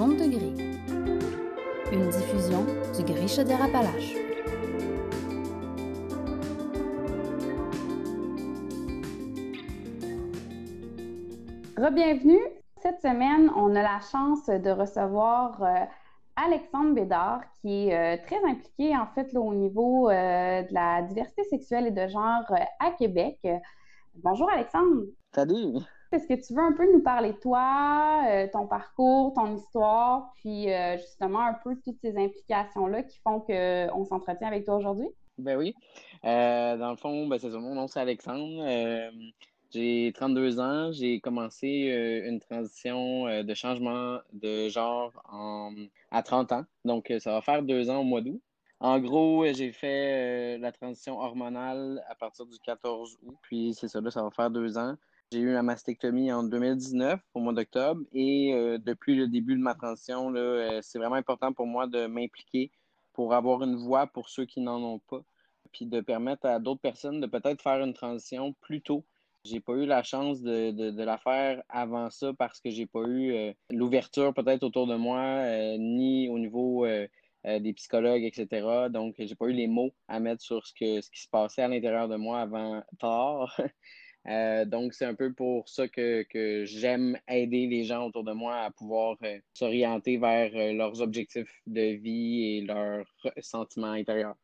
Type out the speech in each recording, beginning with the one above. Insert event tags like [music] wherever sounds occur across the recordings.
De gris. Une diffusion du Gris Chaudière-Appalaches. Rebienvenue. Cette semaine, on a la chance de recevoir euh, Alexandre Bédard, qui est euh, très impliqué en fait là, au niveau euh, de la diversité sexuelle et de genre à Québec. Bonjour Alexandre. Salut. Est-ce que tu veux un peu nous parler de toi, ton parcours, ton histoire, puis justement un peu toutes ces implications-là qui font qu'on s'entretient avec toi aujourd'hui? Ben oui. dans le fond, ben, c'est ça. Mon nom, c'est Alexandre. J'ai 32 ans. J'ai commencé euh, une transition euh, de changement de genre à 30 ans. Donc, euh, ça va faire deux ans au mois d'août. En gros, j'ai fait la transition hormonale à partir du 14 août. Puis, c'est ça, là, ça va faire deux ans. J'ai eu la mastectomie en 2019, au mois d'octobre. Et depuis le début de ma transition, c'est vraiment important pour moi de m'impliquer pour avoir une voix pour ceux qui n'en ont pas. Puis de permettre à d'autres personnes de peut-être faire une transition plus tôt j'ai pas eu la chance de, de, la faire avant ça parce que j'ai pas eu euh, l'ouverture peut-être autour de moi, euh, ni au niveau euh, des psychologues, etc. Donc, j'ai pas eu les mots à mettre sur ce, que, ce qui se passait à l'intérieur de moi avant tard. [laughs] donc, c'est un peu pour ça que, que j'aime aider les gens autour de moi à pouvoir s'orienter vers leurs objectifs de vie et leurs sentiments intérieurs.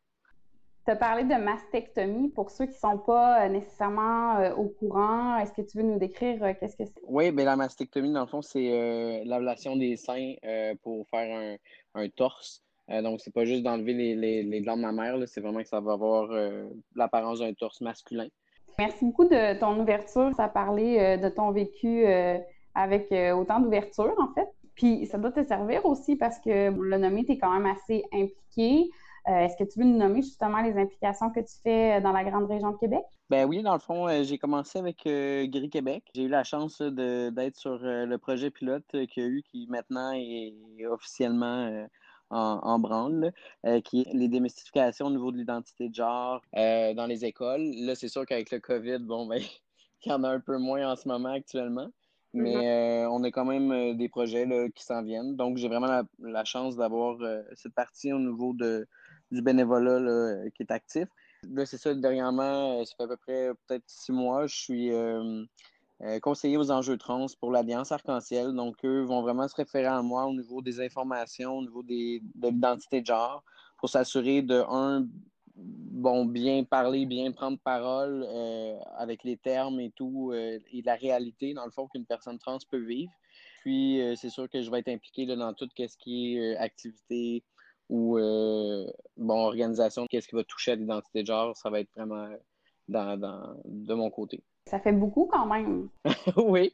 Tu as parlé de mastectomie. Pour ceux qui ne sont pas euh, nécessairement euh, au courant, est-ce que tu veux nous décrire euh, qu'est-ce que c'est? Oui, bien, la mastectomie, dans le fond, c'est l'ablation des seins pour faire un, un torse. donc, c'est pas juste d'enlever les, les, les, glandes mammaires, c'est vraiment que ça va avoir l'apparence d'un torse masculin. Merci beaucoup de ton ouverture. Ça a parlé de ton vécu avec autant d'ouverture, en fait. Puis, ça doit te servir aussi parce que, le nommé, tu es quand même assez impliqué. Euh, est-ce que tu veux nous nommer justement les implications que tu fais dans la grande région de Québec? Ben oui, dans le fond, euh, j'ai commencé avec euh, Gris Québec. J'ai eu la chance d'être sur le projet pilote qu'il y a eu, qui maintenant est officiellement en, branle, qui est les démystifications au niveau de l'identité de genre dans les écoles. Là, c'est sûr qu'avec le COVID, bon, ben, [laughs] il y en a un peu moins en ce moment actuellement. Mais mm-hmm. on a quand même des projets qui s'en viennent. Donc, j'ai vraiment la chance d'avoir cette partie au niveau de, du bénévolat là, qui est actif. Là, c'est ça, dernièrement, euh, ça fait à peu près peut-être six mois, je suis euh, euh, conseiller aux enjeux trans pour l'Alliance Arc-en-Ciel. Donc, eux vont vraiment se référer à moi au niveau des informations, au niveau des, de l'identité de genre, pour s'assurer de, un, bon, bien parler, bien prendre parole avec les termes et tout, et la réalité, dans le fond, qu'une personne trans peut vivre. Puis, c'est sûr que je vais être impliqué là, dans tout ce qui est activité ou euh, bon, organisation, qu'est-ce qui va toucher à l'identité de genre, ça va être vraiment dans, de mon côté. Ça fait beaucoup quand même. [laughs] oui,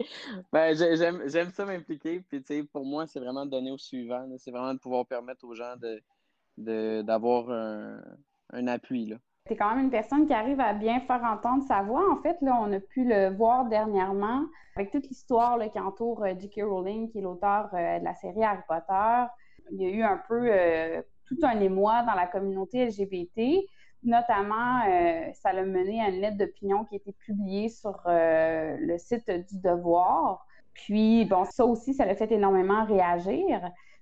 ben, j'aime ça m'impliquer. Puis, tu sais, pour moi, c'est vraiment de donner au suivant. C'est vraiment de pouvoir permettre aux gens d'avoir de, un, un, appui. Là. Tu es quand même une personne qui arrive à bien faire entendre sa voix. En fait, là, on a pu le voir dernièrement avec toute l'histoire qui entoure euh, J.K. Rowling, qui est l'auteur euh, de la série Harry Potter il y a eu un peu euh, tout un émoi dans la communauté LGBT. Notamment, euh, ça a mené à une lettre d'opinion qui a été publiée sur euh, le site du Devoir. Puis, bon, ça aussi, ça l'a fait énormément réagir.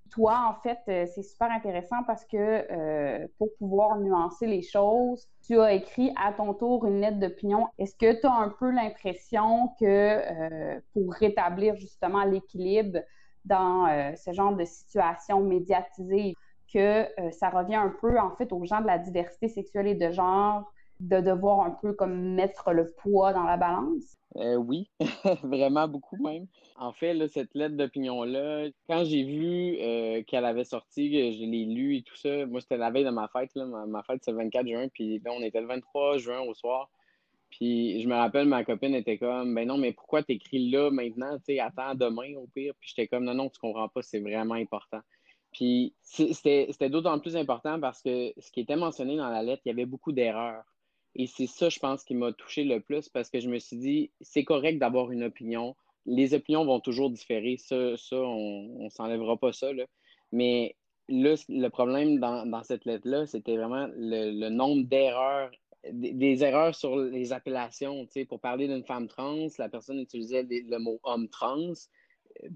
Toi, en fait, c'est super intéressant parce que pour pouvoir nuancer les choses, tu as écrit à ton tour une lettre d'opinion. Est-ce que tu as un peu l'impression que pour rétablir justement l'équilibre, dans euh, ce genre de situation médiatisée que euh, ça revient un peu en fait aux gens de la diversité sexuelle et de genre de devoir un peu comme mettre le poids dans la balance? Euh, oui, [laughs] vraiment beaucoup même. En fait, cette lettre d'opinion-là, quand j'ai vu qu'elle avait sorti, je l'ai lue et tout ça, moi c'était la veille de ma fête, là, ma, ma fête c'est le 24 juin, puis là on était le 23 juin au soir. Puis je me rappelle, ma copine était comme, ben non, mais pourquoi t'écris là maintenant, tu sais, attends demain au pire. Puis j'étais comme, non, non, tu comprends pas, c'est vraiment important. Puis c'était d'autant plus important parce que ce qui était mentionné dans la lettre, il y avait beaucoup d'erreurs. Et c'est ça, je pense, qui m'a touché le plus parce que je me suis dit, c'est correct d'avoir une opinion. Les opinions vont toujours différer. Ça, ça on ne s'enlèvera pas ça. Là. Mais là, le problème dans, dans cette lettre-là, c'était vraiment le, le nombre d'erreurs des, erreurs sur les appellations. Pour parler d'une femme trans, la personne utilisait le mot homme trans.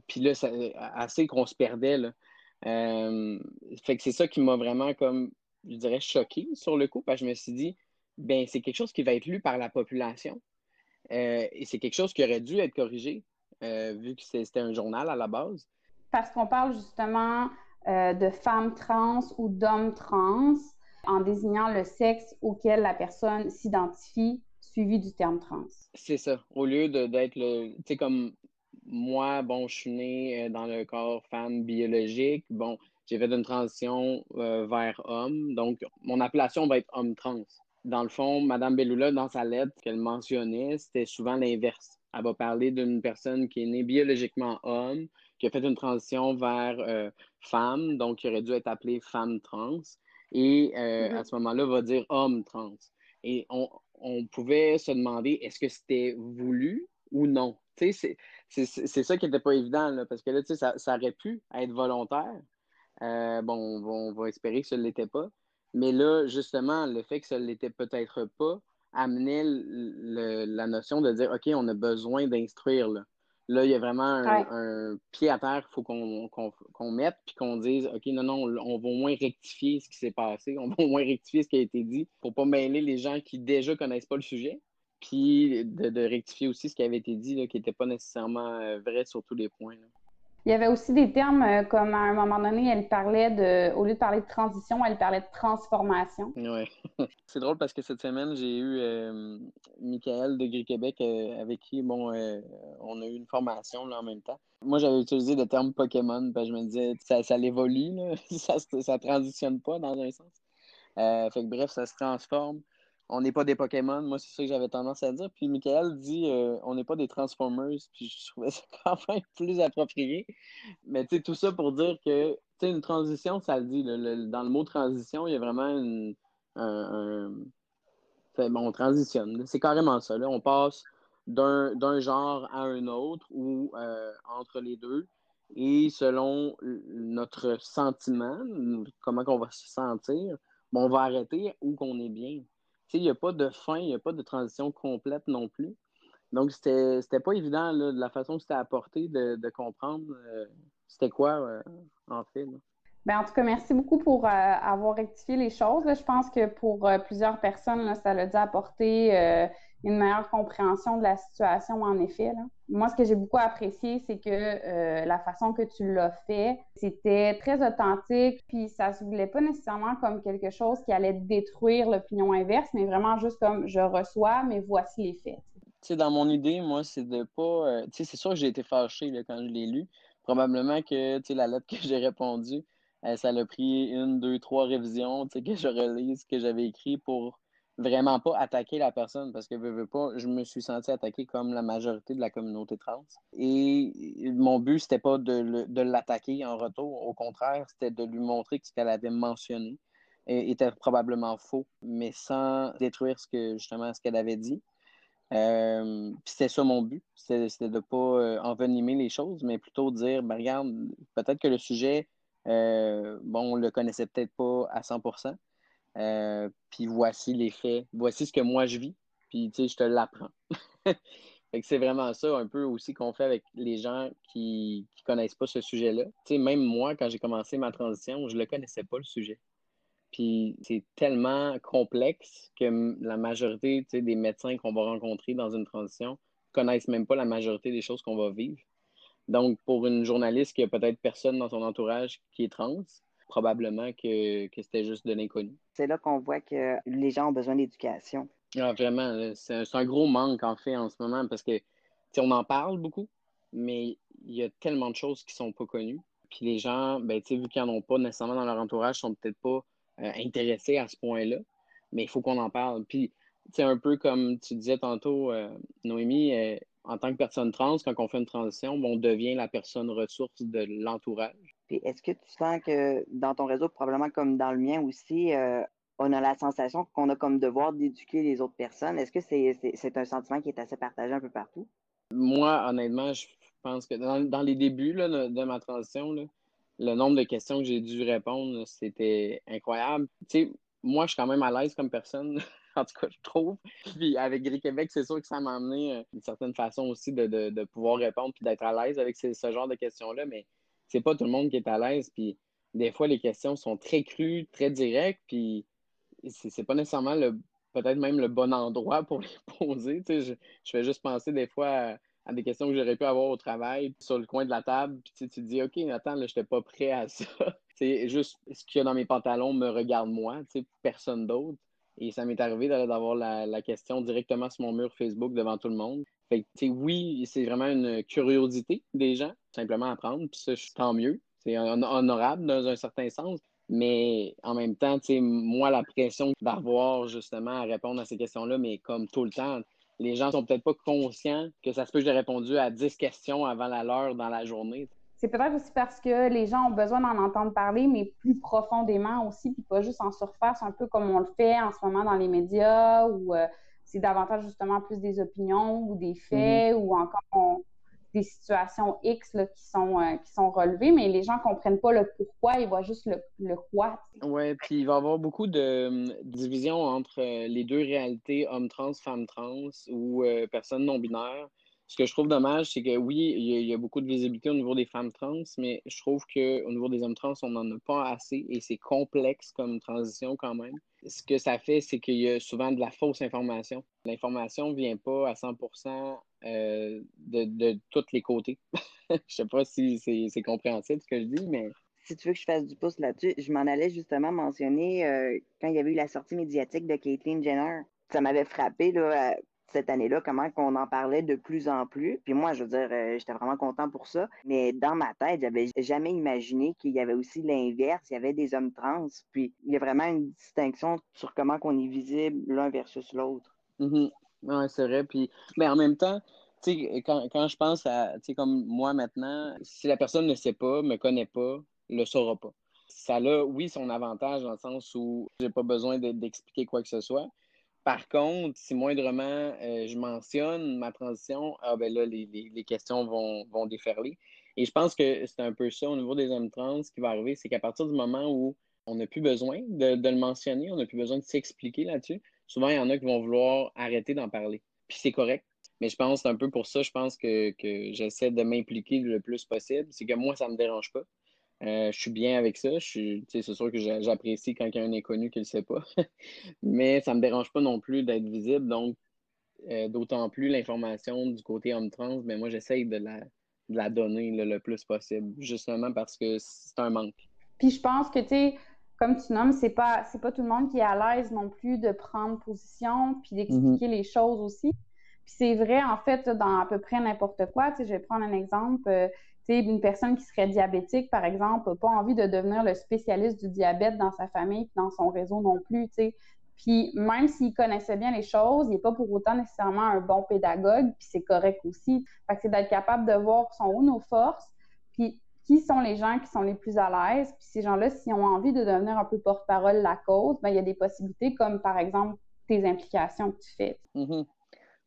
puis là, ça, assez qu'on se perdait. Là. Fait que c'est ça qui m'a vraiment, comme, je dirais, choqué sur le coup, parce que je me suis dit, ben c'est quelque chose qui va être lu par la population. et c'est quelque chose qui aurait dû être corrigé, vu que c'était un journal à la base. Parce qu'on parle justement de femmes trans ou d'hommes trans en désignant le sexe auquel la personne s'identifie, suivi du terme trans. C'est ça. Au lieu d'être le. Tu sais, comme moi, bon, je suis né euh, dans le corps femme biologique. Bon, j'ai fait une transition euh, vers homme. Donc, mon appellation va être homme trans. Dans le fond, Mme Bellula, dans sa lettre qu'elle mentionnait, c'était souvent l'inverse. Elle va parler d'une personne qui est née biologiquement homme, qui a fait une transition vers euh, femme, donc qui aurait dû être appelée femme trans et euh, mm-hmm. à ce moment-là, va dire homme trans. Et on, pouvait se demander est-ce que c'était voulu ou non? C'est ça qui n'était pas évident, là, parce que là, ça, ça aurait pu être volontaire. Euh, bon, on, va espérer que ce ne l'était pas. Mais là, justement, le fait que ce ne l'était peut-être pas amenait la notion de dire OK, on a besoin d'instruire. Là, il y a vraiment un, pied à terre qu'il faut qu'on mette, puis qu'on dise, OK, non, non, on va au moins rectifier ce qui s'est passé, on va au moins rectifier ce qui a été dit pour pas mêler les gens qui déjà connaissent pas le sujet, puis de, rectifier aussi ce qui avait été dit, là, qui n'était pas nécessairement euh, vrai sur tous les points. Il y avait aussi des termes euh, comme à un moment donné, elle parlait de, au lieu de parler de transition, elle parlait de transformation. Oui. [laughs] C'est drôle parce que cette semaine, j'ai eu euh, Michael de Gris Québec euh, avec qui, bon, on a eu une formation là, en même temps. Moi, j'avais utilisé le terme Pokémon parce que je me disais, ça, ça évolue, [laughs] ça, ça transitionne pas dans un sens. fait que bref, ça se transforme on n'est pas des Pokémon. Moi, c'est ça que j'avais tendance à dire. Puis Michael dit euh, on n'est pas des Transformers. Puis je trouvais ça [laughs] quand même plus approprié. Mais tu sais, tout ça pour dire que tu sais, une transition, ça le dit. dans le mot transition, il y a vraiment une, un, bon, on transitionne. C'est carrément ça. Là. On passe d'un genre à un autre ou euh, entre les deux. Et selon notre sentiment, comment on va se sentir, bon, on va arrêter où qu'on est bien il n'y a pas de fin, il n'y a pas de transition complète non plus. Donc, c'était pas évident de la façon que c'était apporté de, comprendre euh, c'était quoi euh, en fait. Ben, en tout cas, merci beaucoup pour euh, avoir rectifié les choses. Je pense que pour plusieurs personnes, ça a dû apporter une meilleure compréhension de la situation, en effet. Moi, ce que j'ai beaucoup apprécié, c'est que euh, la façon que tu l'as fait, c'était très authentique, puis ça se voulait pas nécessairement comme quelque chose qui allait détruire l'opinion inverse, mais vraiment juste comme je reçois, mais voici les faits. Tu dans mon idée, moi, c'est de pas. Euh, tu sais, c'est sûr que j'ai été fâché quand je l'ai lu. Probablement que, tu sais, la lettre que j'ai répondue, euh, ça a pris une, deux, trois révisions, tu sais, que je relise ce que j'avais écrit pour vraiment pas attaquer la personne parce que veux, pas, je me suis senti attaqué comme la majorité de la communauté trans. Et mon but, c'était pas de, l'attaquer en retour. Au contraire, c'était de lui montrer que ce qu'elle avait mentionné était probablement faux, mais sans détruire ce que justement ce qu'elle avait dit. Euh, c'était ça mon but, c'était de pas euh, envenimer les choses, mais plutôt dire, ben, regarde, peut-être que le sujet, euh, bon, on le connaissait peut-être pas à 100%, euh, puis voici les faits, voici ce que moi je vis, puis tu sais, je te l'apprends. [laughs] c'est vraiment ça un peu aussi qu'on fait avec les gens qui ne connaissent pas ce sujet-là. Tu sais, même moi, quand j'ai commencé ma transition, je le connaissais pas le sujet. Puis c'est tellement complexe que la majorité des médecins qu'on va rencontrer dans une transition connaissent même pas la majorité des choses qu'on va vivre. Donc, pour une journaliste qui a peut-être personne dans son entourage qui est trans, probablement que, c'était juste de l'inconnu. C'est là qu'on voit que les gens ont besoin d'éducation. Ah, vraiment, c'est un, gros manque en fait en ce moment parce que on en parle beaucoup, mais il y a tellement de choses qui sont pas connues. Puis les gens, ben, vu qu'ils n'en ont pas nécessairement dans leur entourage, sont peut-être pas euh, intéressés à ce point-là, mais il faut qu'on en parle. Puis, c'est un peu comme tu disais tantôt, euh, Noémie, euh, en tant que personne trans, quand on fait une transition, on devient la personne ressource de l'entourage. Puis est-ce que tu sens que dans ton réseau, probablement comme dans le mien aussi, euh, on a la sensation qu'on a comme devoir d'éduquer les autres personnes? Est-ce que c'est un sentiment qui est assez partagé un peu partout? Moi, honnêtement, je pense que dans, les débuts de ma transition, le nombre de questions que j'ai dû répondre, c'était incroyable. Tu sais, moi, je suis quand même à l'aise comme personne [laughs] en tout cas, je trouve. Puis avec Gris Québec, c'est sûr que ça m'a amené euh, une certaine façon aussi de, de, pouvoir répondre puis d'être à l'aise avec ce, genre de questions-là, mais c'est pas tout le monde qui est à l'aise. Des fois, les questions sont très crues, très directes, puis c'est pas nécessairement le peut-être même le bon endroit pour les [laughs] poser. Tu sais, je, je fais juste penser des fois à des questions que j'aurais pu avoir au travail sur le coin de la table. Puis tu, te dis, OK, là, je n'étais pas prêt à ça. [laughs] juste ce qu'il y a dans mes pantalons me regarde moi, personne d'autre. Et ça m'est arrivé d'avoir la, question directement sur mon mur Facebook devant tout le monde. Fait que, oui, c'est vraiment une curiosité des gens, simplement apprendre. Puis ça, tant mieux. C'est honorable dans un certain sens. Mais en même temps, moi, la pression d'avoir justement à répondre à ces questions-là, mais comme tout le temps, les gens sont peut-être pas conscients que ça se peut que j'ai répondu à 10 questions avant la dans la journée. C'est peut-être aussi parce que les gens ont besoin d'en entendre parler, mais plus profondément aussi, puis pas juste en surface, un peu comme on le fait en ce moment dans les médias, où euh, c'est davantage justement plus des opinions ou des faits, mm-hmm. ou encore des situations X qui, sont, euh, qui sont relevées, mais les gens ne comprennent pas le pourquoi, ils voient juste le, le quoi. Oui, puis il va y avoir beaucoup de, hum, division entre euh, les deux réalités, hommes trans, femmes trans ou euh, personnes non binaires. Ce que je trouve dommage, c'est que oui, il y, a beaucoup de visibilité au niveau des femmes trans, mais je trouve qu'au niveau des hommes trans, on n'en a pas assez et c'est complexe comme transition quand même. Ce que ça fait, c'est qu'il y a souvent de la fausse information. L'information ne vient pas à 100 euh, de, de tous les côtés. [laughs] je sais pas si c'est compréhensible ce que je dis, mais. Si tu veux que je fasse du pouce là-dessus, je m'en allais justement mentionner euh, quand il y avait eu la sortie médiatique de Caitlyn Jenner. Ça m'avait frappé là, cette année-là, comment qu'on en parlait de plus en plus. Puis moi, je veux dire, j'étais vraiment content pour ça. Mais dans ma tête, j'avais jamais imaginé qu'il y avait aussi l'inverse. Il y avait des hommes trans. Puis il y a vraiment une distinction sur comment qu'on est visible l'un versus l'autre. Mm-hmm. Oui, c'est vrai. Puis, mais en même temps, quand, quand je pense à, comme moi maintenant, si la personne ne sait pas, me connaît pas, le saura pas. Ça a, oui, son avantage dans le sens où j'ai pas besoin d'expliquer quoi que ce soit. Par contre, si moindrement euh, je mentionne ma transition, ah ben les, questions vont, déferler. Et je pense que c'est un peu ça au niveau des hommes trans qui va arriver, c'est qu'à partir du moment où on n'a plus besoin de, de, le mentionner, on n'a plus besoin de s'expliquer là-dessus, souvent, il y en a qui vont vouloir arrêter d'en parler. Puis c'est correct. Mais je pense, c'est un peu pour ça, je pense que, j'essaie de m'impliquer le plus possible. C'est que moi, ça ne me dérange pas. Euh, je suis bien avec ça. C'est sûr que j'apprécie quand il y a un inconnu qui ne le sait pas. [laughs] Mais ça ne me dérange pas non plus d'être visible. Donc, euh, d'autant plus l'information du côté homme trans, mais moi, j'essaie de la, de la donner le plus possible, justement parce que c'est un manque. Puis je pense que, tu sais, comme tu nommes, c'est pas c'est pas tout le monde qui est à l'aise non plus de prendre position puis d'expliquer mhm. les choses aussi. Puis c'est vrai en fait dans à peu près n'importe quoi. Tu sais, je vais prendre un exemple. Euh, sais, une personne qui serait diabétique, par exemple, n'a pas envie de devenir le spécialiste du diabète dans sa famille dans son réseau non plus. Tu sais. Puis même s'il connaissait bien les choses, il n'est pas pour autant nécessairement un bon pédagogue, puis c'est correct aussi. Fait que c'est d'être capable de voir son où nos forces, puis qui sont les gens qui sont les plus à l'aise. Puis ces gens-là, s'ils ont envie de devenir un peu porte-parole de la cause, ben, il y a des possibilités comme par exemple tes implications que tu fais. Mm-hmm.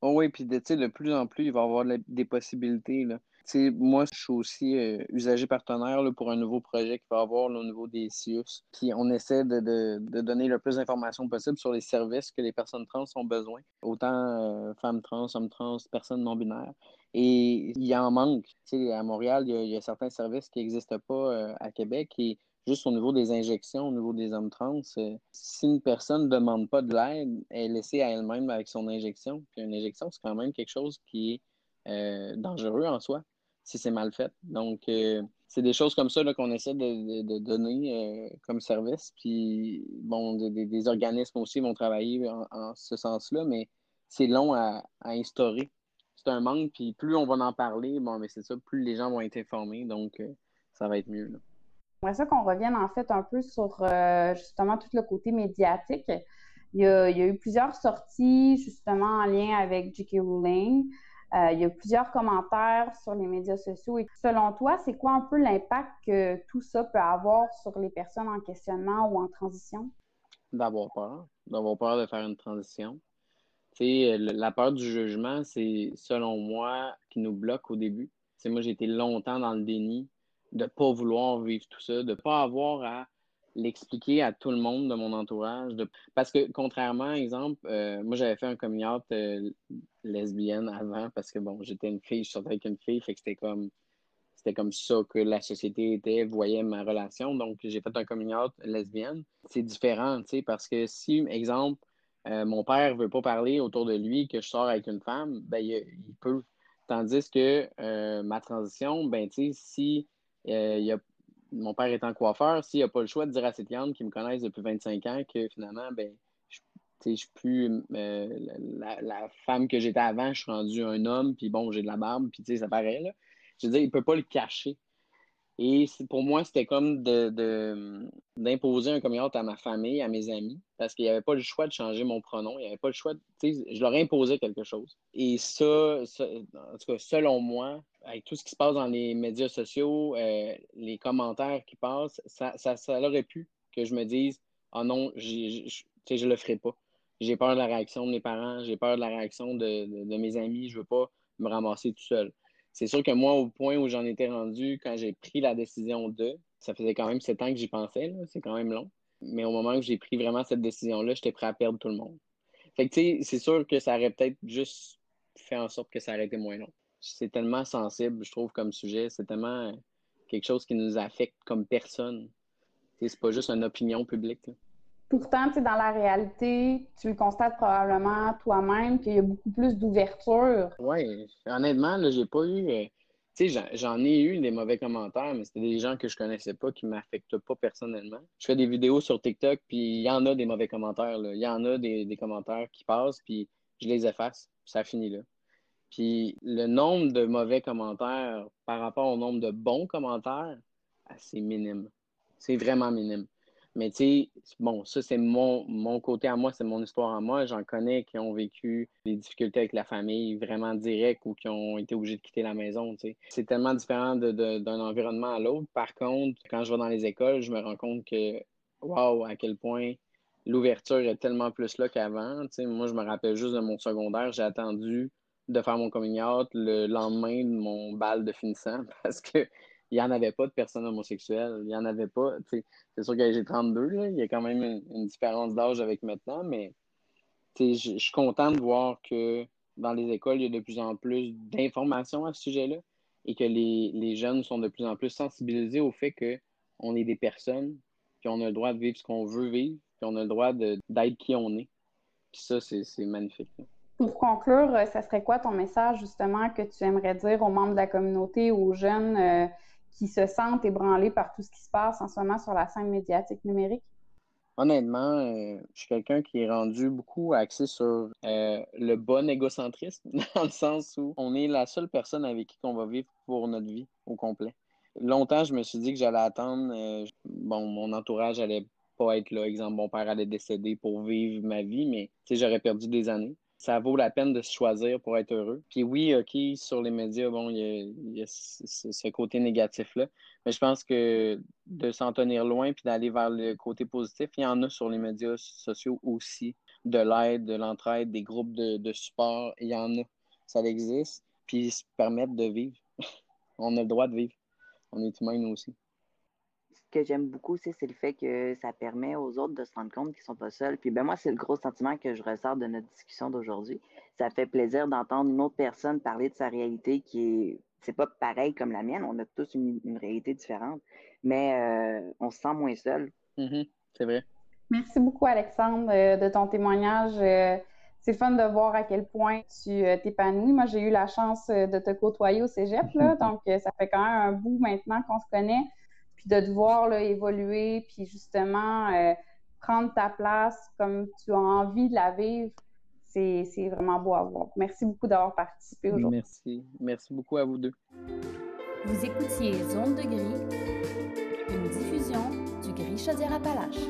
Oh oui, puis de plus en plus, il va y avoir des possibilités. Là moi, je suis aussi euh, usager partenaire pour un nouveau projet qu'il va y avoir au niveau des CIUS. Puis on essaie de, donner le plus d'informations possible sur les services que les personnes trans ont besoin, autant euh, femmes trans, hommes trans, personnes non binaires. Et il y en manque. à Montréal, il y, a, certains services qui n'existent pas euh, à Québec et juste au niveau des injections, au niveau des hommes trans, si une personne ne demande pas de l'aide, elle est laissée à elle-même avec son injection. Puis une injection, c'est quand même quelque chose qui est dangereux en soi si c'est mal fait. Donc, euh, c'est des choses comme ça qu'on essaie de, donner euh, comme service. Puis, bon, des, organismes aussi vont travailler en, ce sens-là, mais c'est long à, instaurer. C'est un manque, puis plus on va en parler, bon, mais c'est ça, plus les gens vont être informés, donc euh, ça va être mieux. J'aimerais ça qu'on revienne en fait un peu sur justement tout le côté médiatique. Il y, a, il y, a, eu plusieurs sorties justement en lien avec J.K. Rowling. Euh, il y a plusieurs commentaires sur les médias sociaux. Et selon toi, c'est quoi un peu l'impact que tout ça peut avoir sur les personnes en questionnement ou en transition? D'avoir peur, d'avoir peur de faire une transition. sais, la peur du jugement, c'est selon moi qui nous bloque au début. Moi, j'ai été longtemps dans le déni de ne pas vouloir vivre tout ça, de ne pas avoir à l'expliquer à tout le monde de mon entourage. Parce que, contrairement, exemple, euh, moi, j'avais fait un coming out euh, lesbienne avant parce que, bon, j'étais une fille, je sortais avec une fille, fait que c'était comme c'était comme ça que la société était, voyait ma relation. Donc, j'ai fait un coming out lesbienne. C'est différent, tu sais, parce que si, exemple, euh, mon père veut pas parler autour de lui que je sors avec une femme, ben, il, peut. Tandis que ma transition, ben, tu sais, si il y a mon père étant coiffeur, s'il n'a pas le choix de dire à ses clientes qui me connaissent depuis 25 ans que finalement, ben, je, je suis plus euh, la, femme que j'étais avant, je suis rendu un homme, puis bon, j'ai de la barbe, puis ça paraît, là. Je veux dire, il ne peut pas le cacher. Et pour moi, c'était comme d'imposer un coming à ma famille, à mes amis, parce qu'il n'y avait pas le choix de changer mon pronom. Il n'y avait pas le choix. De, je leur imposais quelque chose. Et ça, en tout cas, selon moi, avec tout ce qui se passe dans les médias sociaux, euh, les commentaires qui passent, ça, ça, aurait pu que je me dise Ah non, je ne le ferai pas. J'ai peur de la réaction de mes parents, j'ai peur de la réaction de, de mes amis, je ne veux pas me ramasser tout seul. C'est sûr que moi, au point où j'en étais rendu, quand j'ai pris la décision de, ça faisait quand même sept ans que j'y pensais, c'est quand même long. Mais au moment où j'ai pris vraiment cette décision-là, j'étais prêt à perdre tout le monde. C'est sûr que ça aurait peut-être juste fait en sorte que ça aurait été moins long. C'est tellement sensible, je trouve, comme sujet. C'est tellement quelque chose qui nous affecte comme personne. C'est pas juste une opinion publique. Pourtant, dans la réalité, tu le constates probablement toi-même qu'il y a beaucoup plus d'ouverture. Oui, honnêtement, j'ai pas eu. Euh, tu sais, j'en ai eu des mauvais commentaires, mais c'était des gens que je connaissais pas, qui m'affectent pas personnellement. Je fais des vidéos sur TikTok, puis il y en a des mauvais commentaires. Il y en a des, commentaires qui passent, puis je les efface. Ça finit là. Puis le nombre de mauvais commentaires par rapport au nombre de bons commentaires, ah, c'est minime. C'est vraiment minime. Mais tu sais, bon, ça, c'est mon, mon côté à moi, c'est mon histoire à moi. J'en connais qui ont vécu des difficultés avec la famille vraiment directes ou qui ont été obligés de quitter la maison. Tu sais. C'est tellement différent d'un environnement à l'autre. Par contre, quand je vais dans les écoles, je me rends compte que, waouh, à quel point l'ouverture est tellement plus là qu'avant. Tu sais, moi, je me rappelle juste de mon secondaire, j'ai attendu de faire mon coming out le lendemain de mon bal de finissant [laughs] parce que il n'y en avait pas de personnes homosexuelles. Il n'y en avait pas. C'est sûr que j'ai 32, il y a quand même une, différence d'âge avec maintenant, mais je suis content de voir que dans les écoles, il y a de plus en plus d'informations à ce sujet-là et que les, jeunes sont de plus en plus sensibilisés au fait qu'on est des personnes, puis on a le droit de vivre ce qu'on veut vivre, puis on a le droit d'être qui on est. Puis ça, c'est magnifique. Pour conclure, euh, ça serait quoi ton message justement que tu aimerais dire aux membres de la communauté, aux jeunes euh, qui se sentent ébranlés par tout ce qui se passe en ce moment sur la scène médiatique numérique? Honnêtement, euh, je suis quelqu'un qui est rendu beaucoup axé sur euh, le bon égocentrisme, [laughs] dans le sens où on est la seule personne avec qui on va vivre pour notre vie au complet. Longtemps, je me suis dit que j'allais attendre, euh, bon, mon entourage allait pas être là. Exemple, mon père allait décéder pour vivre ma vie, mais j'aurais perdu des années ça vaut la peine de se choisir pour être heureux. Puis oui, OK, sur les médias, bon, il y a, ce côté négatif-là. Mais je pense que de s'en tenir loin puis d'aller vers le côté positif, il y en a sur les médias sociaux aussi. De l'aide, de l'entraide, des groupes de, support, il y en a. Ça existe. Puis ils se permettent de vivre. [laughs] On a le droit de vivre. On est humain, nous aussi que j'aime beaucoup aussi, c'est le fait que ça permet aux autres de se rendre compte qu'ils ne sont pas seuls. Puis ben moi, c'est le gros sentiment que je ressors de notre discussion d'aujourd'hui. Ça fait plaisir d'entendre une autre personne parler de sa réalité qui est c'est pas pareil comme la mienne. On a tous une, réalité différente, mais euh, on se sent moins seul. Mm-hmm. c'est vrai. Merci beaucoup, Alexandre, euh, de ton témoignage. Euh, c'est fun de voir à quel point tu t'épanouis. Moi, j'ai eu la chance de te côtoyer au cégep, là, [laughs] donc ça fait quand même un bout maintenant qu'on se connaît puis de te voir là, évoluer, puis justement euh, prendre ta place comme tu as envie de la vivre, c'est vraiment beau à voir. Merci beaucoup d'avoir participé aujourd'hui. Merci. Merci beaucoup à vous deux. Vous écoutiez Zone de gris, une diffusion du Gris Chaudière Appalaches.